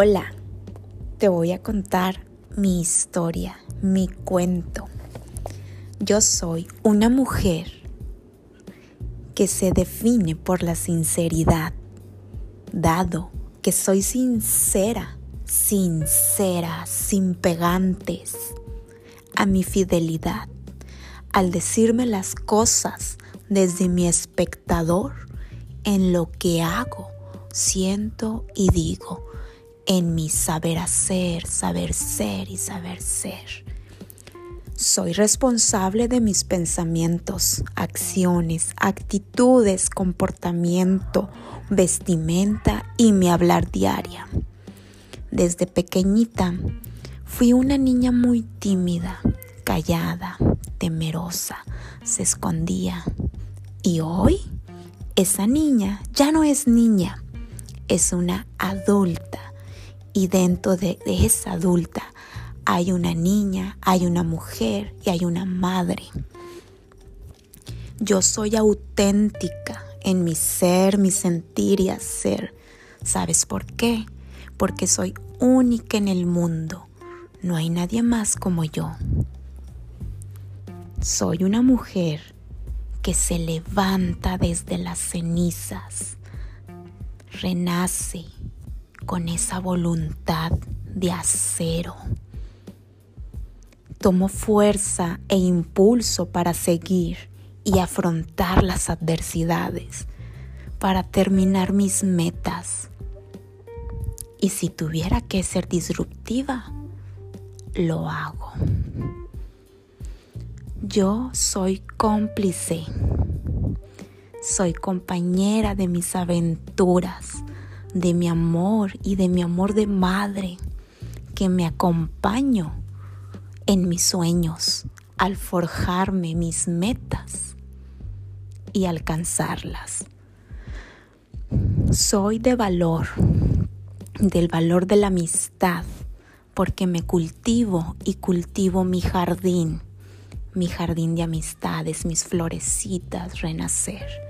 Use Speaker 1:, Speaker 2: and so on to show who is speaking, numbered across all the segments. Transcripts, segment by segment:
Speaker 1: Hola, te voy a contar mi historia, mi cuento. Yo soy una mujer que se define por la sinceridad, dado que soy sincera, sincera, sin pegantes, a mi fidelidad, al decirme las cosas desde mi espectador en lo que hago, siento y digo en mi saber hacer, saber ser y saber ser. Soy responsable de mis pensamientos, acciones, actitudes, comportamiento, vestimenta y mi hablar diaria. Desde pequeñita fui una niña muy tímida, callada, temerosa, se escondía. Y hoy esa niña ya no es niña, es una adulta y dentro de, esa adulta hay una niña, hay una mujer y hay una madre. Yo soy auténtica en mi ser, mi sentir y hacer. ¿Sabes por qué? Porque soy única en el mundo. No hay nadie más como yo. Soy una mujer que se levanta desde las cenizas, renace, con esa voluntad de acero. Tomo fuerza e impulso para seguir y afrontar las adversidades, para terminar mis metas. Y si tuviera que ser disruptiva, lo hago. Yo soy cómplice, soy compañera de mis aventuras de mi amor y de mi amor de madre que me acompaño en mis sueños al forjarme mis metas y alcanzarlas. Soy de valor, del valor de la amistad, porque me cultivo y cultivo mi jardín, mi jardín de amistades, mis florecitas, renacer.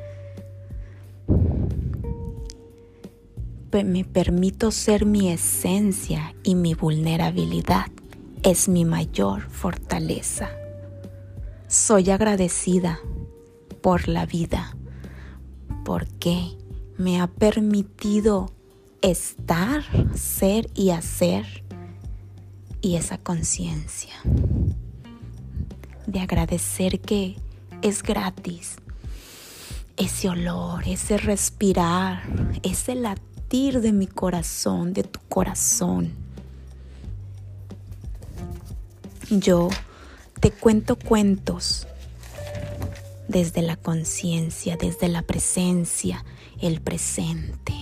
Speaker 1: Me permito ser mi esencia y mi vulnerabilidad es mi mayor fortaleza. Soy agradecida por la vida porque me ha permitido estar, ser y hacer y esa conciencia de agradecer que es gratis. Ese olor, ese respirar, ese de mi corazón, de tu corazón. Yo te cuento cuentos desde la conciencia, desde la presencia, el presente.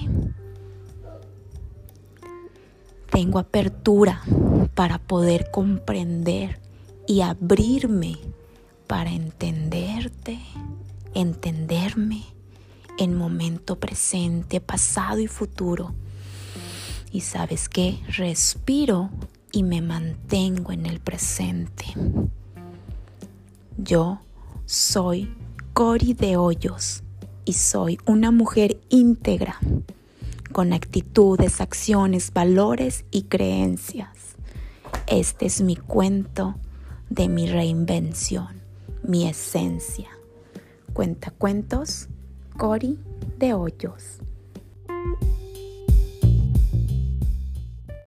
Speaker 1: Tengo apertura para poder comprender y abrirme para entenderte, entenderme en momento presente, pasado y futuro. Y sabes qué, respiro y me mantengo en el presente. Yo soy Cori de Hoyos y soy una mujer íntegra, con actitudes, acciones, valores y creencias. Este es mi cuento de mi reinvención, mi esencia. Cuenta cuentos Cori de Hoyos.